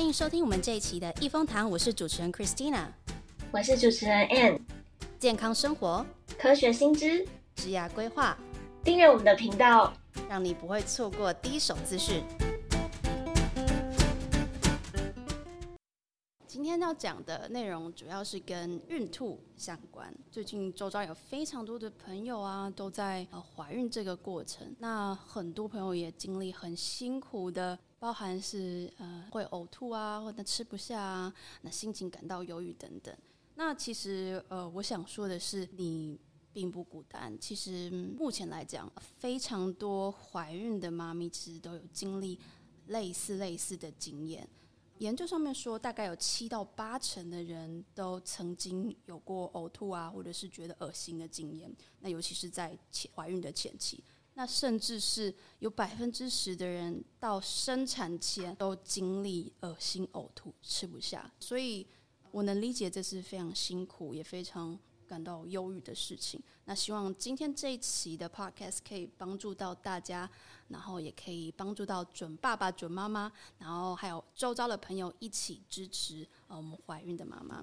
欢迎收听我们这一期的益丰堂，我是主持人 Christina，我是主持人 Ann，健康生活，科学新知，职涯规划，订阅我们的频道，让你不会错过第一手资讯。今天要讲的内容主要是跟孕吐相关。最近周遭有非常多的朋友啊，都在呃怀孕这个过程。那很多朋友也经历很辛苦的，包含是呃会呕吐啊，或者吃不下啊，那心情感到忧郁等等。那其实呃，我想说的是，你并不孤单。其实目前来讲，非常多怀孕的妈咪其实都有经历类似类似的经验。研究上面说，大概有七到八成的人都曾经有过呕吐啊，或者是觉得恶心的经验。那尤其是在前怀孕的前期，那甚至是有百分之十的人到生产前都经历恶心、呕吐、吃不下。所以我能理解这是非常辛苦，也非常。感到忧郁的事情，那希望今天这一期的 podcast 可以帮助到大家，然后也可以帮助到准爸爸、准妈妈，然后还有周遭的朋友一起支持呃我们怀孕的妈妈。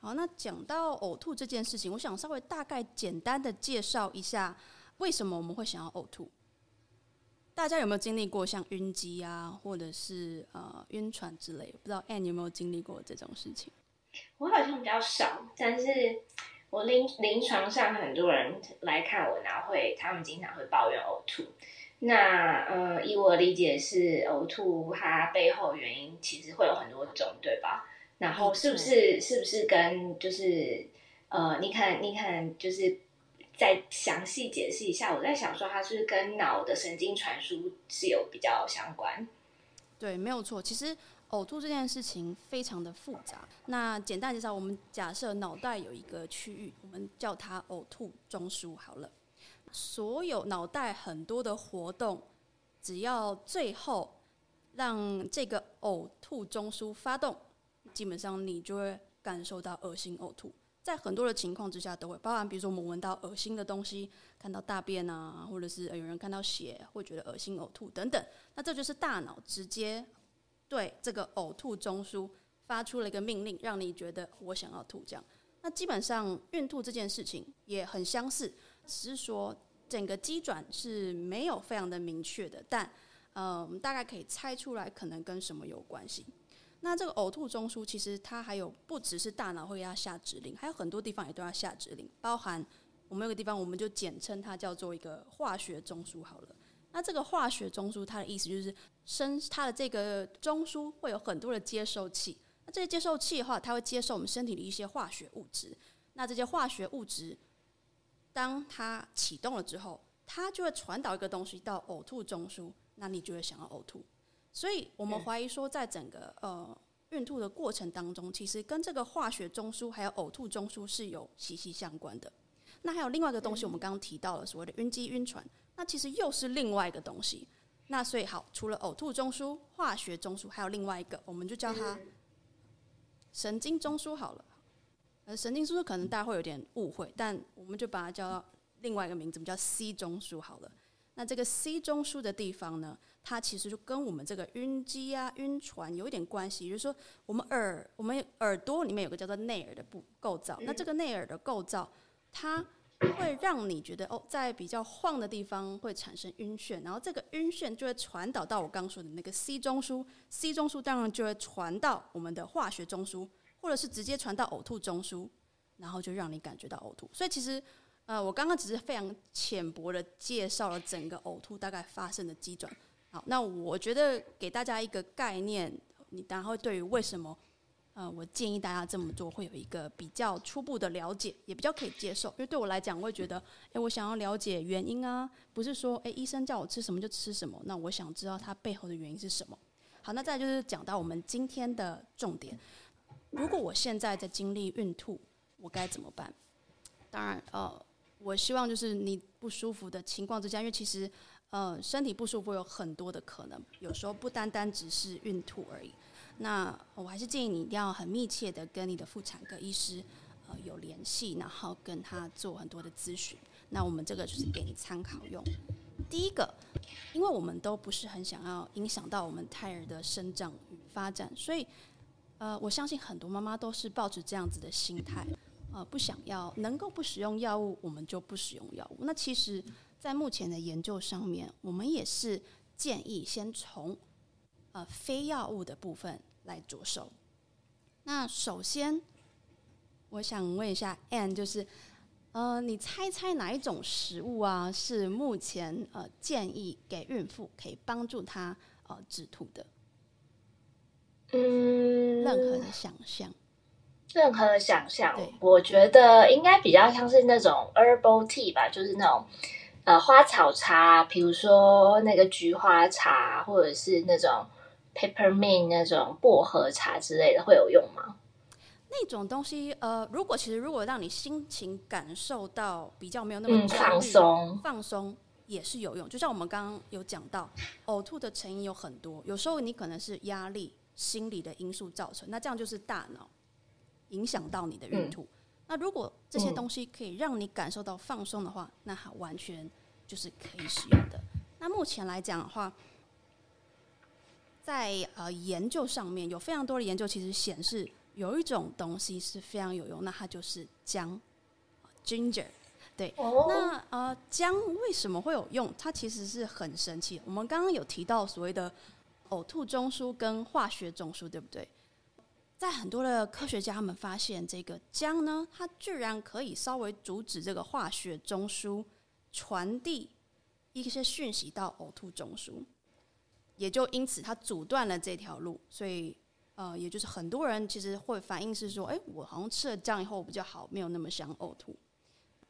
好，那讲到呕吐这件事情，我想稍微大概简单的介绍一下为什么我们会想要呕吐。大家有没有经历过像晕机啊，或者是呃晕船之类？不知道 Anne 有没有经历过这种事情？我好像比较少，但是。我临临床上很多人来看我，然后会他们经常会抱怨呕吐。那呃，以我理解是呕吐，它背后原因其实会有很多种，对吧？然后是不是是不是跟就是呃，你看你看，就是再详细解释一下。我在想说，它是不是跟脑的神经传输是有比较相关？对，没有错。其实。呕吐这件事情非常的复杂。那简单介绍，我们假设脑袋有一个区域，我们叫它呕吐中枢好了。所有脑袋很多的活动，只要最后让这个呕吐中枢发动，基本上你就会感受到恶心呕吐。在很多的情况之下都会，包含比如说我们闻到恶心的东西，看到大便啊，或者是有人看到血会觉得恶心呕吐等等。那这就是大脑直接。对这个呕吐中枢发出了一个命令，让你觉得我想要吐这样。那基本上孕吐这件事情也很相似，只是说整个机转是没有非常的明确的，但呃，我们大概可以猜出来可能跟什么有关系。那这个呕吐中枢其实它还有不只是大脑会要下指令，还有很多地方也都要下指令，包含我们有个地方我们就简称它叫做一个化学中枢好了。那这个化学中枢，它的意思就是身它的这个中枢会有很多的接收器。那这些接收器的话，它会接受我们身体的一些化学物质。那这些化学物质，当它启动了之后，它就会传导一个东西到呕吐中枢，那你就会想要呕吐。所以我们怀疑说，在整个呃孕吐的过程当中，其实跟这个化学中枢还有呕吐中枢是有息息相关的。那还有另外一个东西，我们刚刚提到了所谓的晕机晕船。那其实又是另外一个东西，那所以好，除了呕吐中枢、化学中枢，还有另外一个，我们就叫它神经中枢好了。呃，神经中枢可能大家会有点误会，但我们就把它叫另外一个名字，我们叫 C 中枢好了。那这个 C 中枢的地方呢，它其实就跟我们这个晕机啊、晕船有一点关系，也就是说，我们耳、我们耳朵里面有个叫做内耳的部构造，那这个内耳的构造，它。会让你觉得哦，在比较晃的地方会产生晕眩，然后这个晕眩就会传导到我刚说的那个 C 中枢，C 中枢当然就会传到我们的化学中枢，或者是直接传到呕吐中枢，然后就让你感觉到呕吐。所以其实，呃，我刚刚只是非常浅薄的介绍了整个呕吐大概发生的机转。好，那我觉得给大家一个概念，你然会对于为什么。呃，我建议大家这么做，会有一个比较初步的了解，也比较可以接受。因为对我来讲，我会觉得，诶，我想要了解原因啊，不是说，诶，医生叫我吃什么就吃什么。那我想知道它背后的原因是什么。好，那再就是讲到我们今天的重点。如果我现在在经历孕吐，我该怎么办？当然，呃，我希望就是你不舒服的情况之下，因为其实，呃，身体不舒服有很多的可能，有时候不单单只是孕吐而已。那我还是建议你一定要很密切的跟你的妇产科医师呃有联系，然后跟他做很多的咨询。那我们这个就是给你参考用。第一个，因为我们都不是很想要影响到我们胎儿的生长与发展。所以，呃，我相信很多妈妈都是抱着这样子的心态，呃，不想要能够不使用药物，我们就不使用药物。那其实，在目前的研究上面，我们也是建议先从呃非药物的部分来着手。那首先，我想问一下 Ann，就是。呃，你猜猜哪一种食物啊是目前呃建议给孕妇可以帮助她呃止吐的？嗯，任何的想象，任何的想象，我觉得应该比较像是那种 herbal tea 吧，就是那种呃花草茶，比如说那个菊花茶，或者是那种 peppermint 那种薄荷茶之类的，会有用吗？那种东西，呃，如果其实如果让你心情感受到比较没有那么、嗯、放松，放松也是有用。就像我们刚刚有讲到，呕吐的成因有很多，有时候你可能是压力、心理的因素造成，那这样就是大脑影响到你的孕吐。嗯、那如果这些东西可以让你感受到放松的话，嗯、那它完全就是可以使用的。那目前来讲的话，在呃研究上面有非常多的研究，其实显示。有一种东西是非常有用，那它就是姜，ginger。对，oh. 那呃，姜为什么会有用？它其实是很神奇。我们刚刚有提到所谓的呕吐中枢跟化学中枢，对不对？在很多的科学家他们发现，这个姜呢，它居然可以稍微阻止这个化学中枢传递一些讯息到呕吐中枢，也就因此它阻断了这条路，所以。呃，也就是很多人其实会反映是说，哎，我好像吃了姜以后比较好，没有那么想呕吐。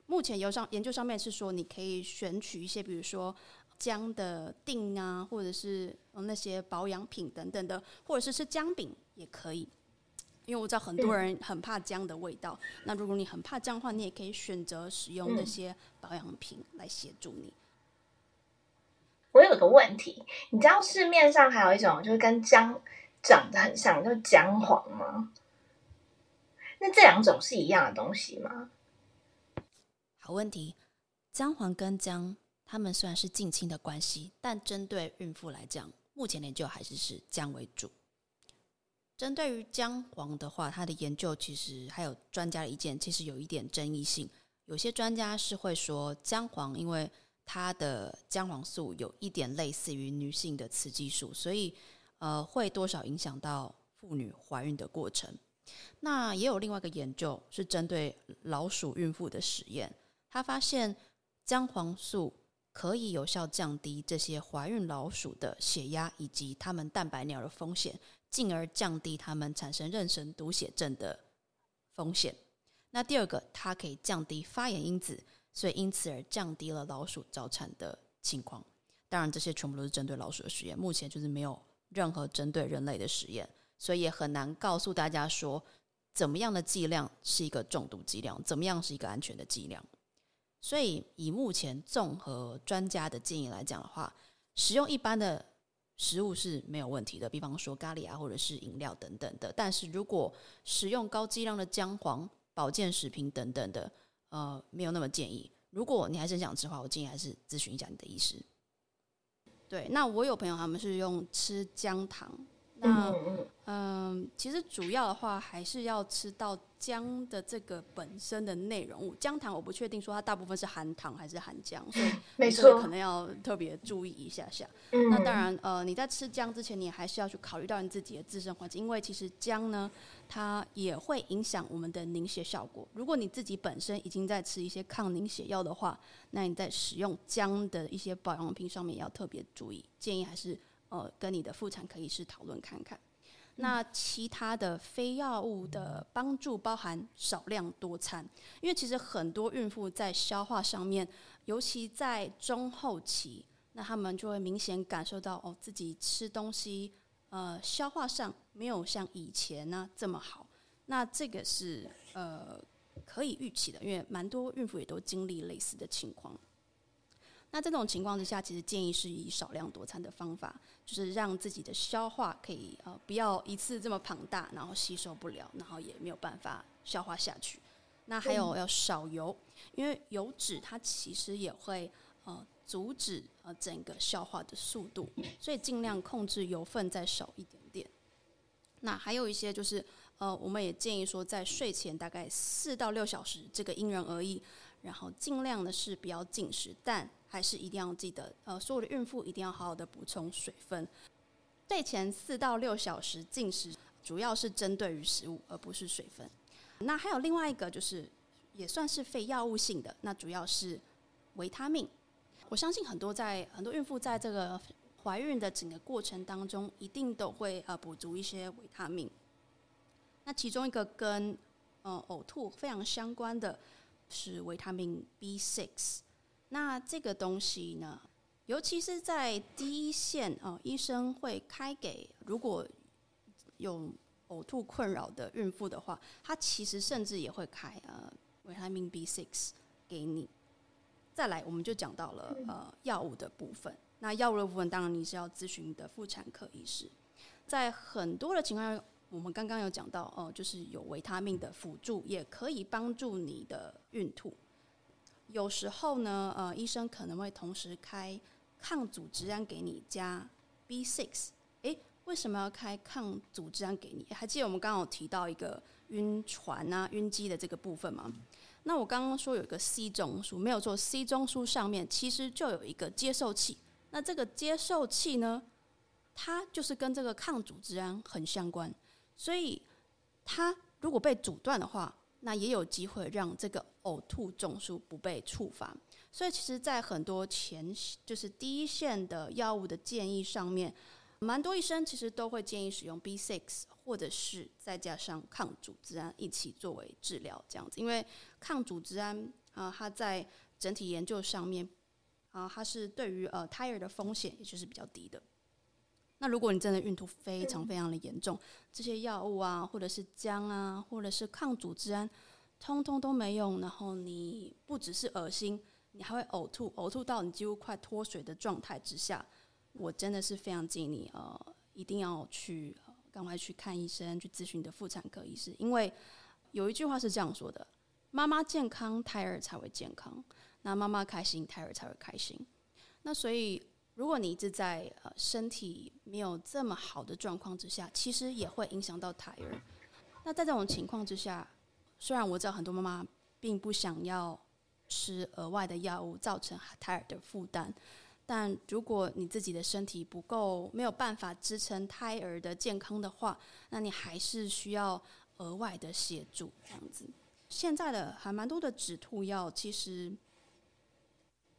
目前有上研究上面是说，你可以选取一些，比如说姜的锭啊，或者是那些保养品等等的，或者是吃姜饼也可以。因为我知道很多人很怕姜的味道，嗯、那如果你很怕姜的话，你也可以选择使用那些保养品来协助你。我有个问题，你知道市面上还有一种就是跟姜。长得很像，就是姜黄吗？那这两种是一样的东西吗？好问题，姜黄跟姜，它们虽然是近亲的关系，但针对孕妇来讲，目前研究还是是姜为主。针对于姜黄的话，它的研究其实还有专家的意见，其实有一点争议性。有些专家是会说，姜黄因为它的姜黄素有一点类似于女性的雌激素，所以。呃，会多少影响到妇女怀孕的过程？那也有另外一个研究是针对老鼠孕妇的实验，他发现姜黄素可以有效降低这些怀孕老鼠的血压以及它们蛋白尿的风险，进而降低它们产生妊娠毒血症的风险。那第二个，它可以降低发炎因子，所以因此而降低了老鼠早产的情况。当然，这些全部都是针对老鼠的实验，目前就是没有。任何针对人类的实验，所以也很难告诉大家说，怎么样的剂量是一个中毒剂量，怎么样是一个安全的剂量。所以以目前综合专家的建议来讲的话，使用一般的食物是没有问题的，比方说咖喱啊，或者是饮料等等的。但是如果使用高剂量的姜黄、保健食品等等的，呃，没有那么建议。如果你还是想吃的话，我建议还是咨询一下你的医师。对，那我有朋友他们是用吃姜糖，那嗯、呃，其实主要的话还是要吃到姜的这个本身的内容物。姜糖我不确定说它大部分是含糖还是含姜，所以这个，可能要特别注意一下下。嗯、那当然，呃，你在吃姜之前，你还是要去考虑到你自己的自身环境，因为其实姜呢。它也会影响我们的凝血效果。如果你自己本身已经在吃一些抗凝血药的话，那你在使用姜的一些保养品上面要特别注意。建议还是呃跟你的妇产科医师讨论看看。那其他的非药物的帮助包含少量多餐，因为其实很多孕妇在消化上面，尤其在中后期，那他们就会明显感受到哦自己吃东西。呃，消化上没有像以前呢、啊、这么好，那这个是呃可以预期的，因为蛮多孕妇也都经历类似的情况。那这种情况之下，其实建议是以少量多餐的方法，就是让自己的消化可以呃不要一次这么庞大，然后吸收不了，然后也没有办法消化下去。那还有要少油，因为油脂它其实也会呃。阻止呃整个消化的速度，所以尽量控制油分再少一点点。那还有一些就是，呃，我们也建议说，在睡前大概四到六小时，这个因人而异，然后尽量的是不要进食，但还是一定要记得，呃，所有的孕妇一定要好好的补充水分。睡前四到六小时进食，主要是针对于食物，而不是水分。那还有另外一个就是，也算是非药物性的，那主要是维他命。我相信很多在很多孕妇在这个。怀孕的整个过程当中，一定都会呃补足一些维他命。那其中一个跟呃呕吐非常相关的是维他命 B6。那这个东西呢，尤其是在第一线啊、呃，医生会开给如果有呕吐困扰的孕妇的话，他其实甚至也会开呃维他命 B6 给你。再来，我们就讲到了呃药物的部分。那药物的部分，当然你是要咨询你的妇产科医师。在很多的情况下，我们刚刚有讲到，哦、呃，就是有维他命的辅助，也可以帮助你的孕吐。有时候呢，呃，医生可能会同时开抗组织胺给你加 B6。诶，为什么要开抗组织胺给你？还记得我们刚刚有提到一个晕船啊、晕机的这个部分吗？那我刚刚说有一个 C 中枢，没有错，C 中枢上面其实就有一个接受器。那这个接受器呢，它就是跟这个抗组织胺很相关，所以它如果被阻断的话，那也有机会让这个呕吐中枢不被触发。所以，其实，在很多前就是第一线的药物的建议上面，蛮多医生其实都会建议使用 B6，或者是再加上抗组织胺一起作为治疗这样子，因为抗组织胺啊，它在整体研究上面。啊，它是对于呃胎儿的风险也就是比较低的。那如果你真的孕吐非常非常的严重，这些药物啊，或者是姜啊，或者是抗组织胺，通通都没用。然后你不只是恶心，你还会呕吐，呕吐到你几乎快脱水的状态之下，我真的是非常建议你呃一定要去呃赶快去看医生，去咨询你的妇产科医师，因为有一句话是这样说的：妈妈健康，胎儿才会健康。那妈妈开心，胎儿才会开心。那所以，如果你一直在呃身体没有这么好的状况之下，其实也会影响到胎儿。那在这种情况之下，虽然我知道很多妈妈并不想要吃额外的药物，造成胎儿的负担，但如果你自己的身体不够，没有办法支撑胎儿的健康的话，那你还是需要额外的协助这样子。现在的还蛮多的止吐药，其实。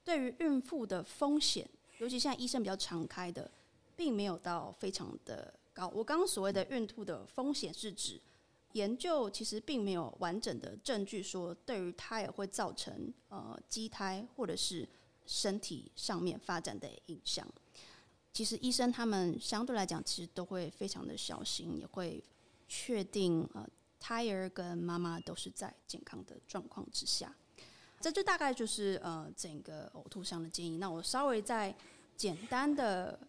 对于孕妇的风险，尤其现在医生比较常开的，并没有到非常的高。我刚刚所谓的孕吐的风险，是指研究其实并没有完整的证据说对于胎儿会造成呃畸胎或者是身体上面发展的影响。其实医生他们相对来讲，其实都会非常的小心，也会确定呃胎儿跟妈妈都是在健康的状况之下。这就大概就是呃整个呕吐上的建议。那我稍微再简单的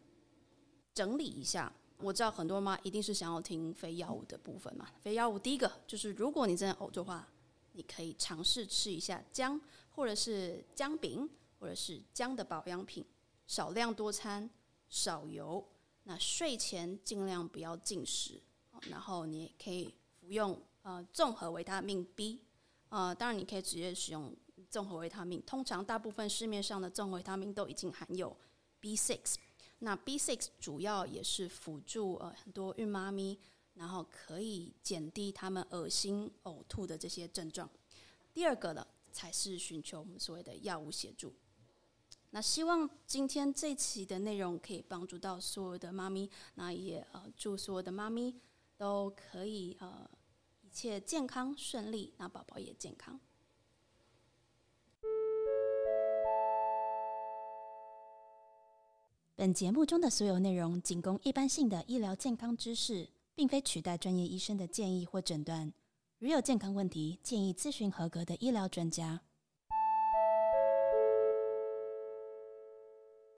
整理一下。我知道很多妈一定是想要听非药物的部分嘛。非药物第一个就是，如果你真的呕吐的话，你可以尝试吃一下姜，或者是姜饼，或者是姜的保养品，少量多餐，少油。那睡前尽量不要进食，然后你也可以服用呃综合维他命 B，呃当然你可以直接使用。综合维他命，通常大部分市面上的综合维他命都已经含有 B6。那 B6 主要也是辅助呃很多孕妈咪，然后可以减低他们恶心、呕吐的这些症状。第二个呢，才是寻求我们所谓的药物协助。那希望今天这期的内容可以帮助到所有的妈咪，那也呃祝所有的妈咪都可以呃一切健康顺利，那宝宝也健康。本节目中的所有内容仅供一般性的医疗健康知识，并非取代专业医生的建议或诊断。如有健康问题，建议咨询合格的医疗专家。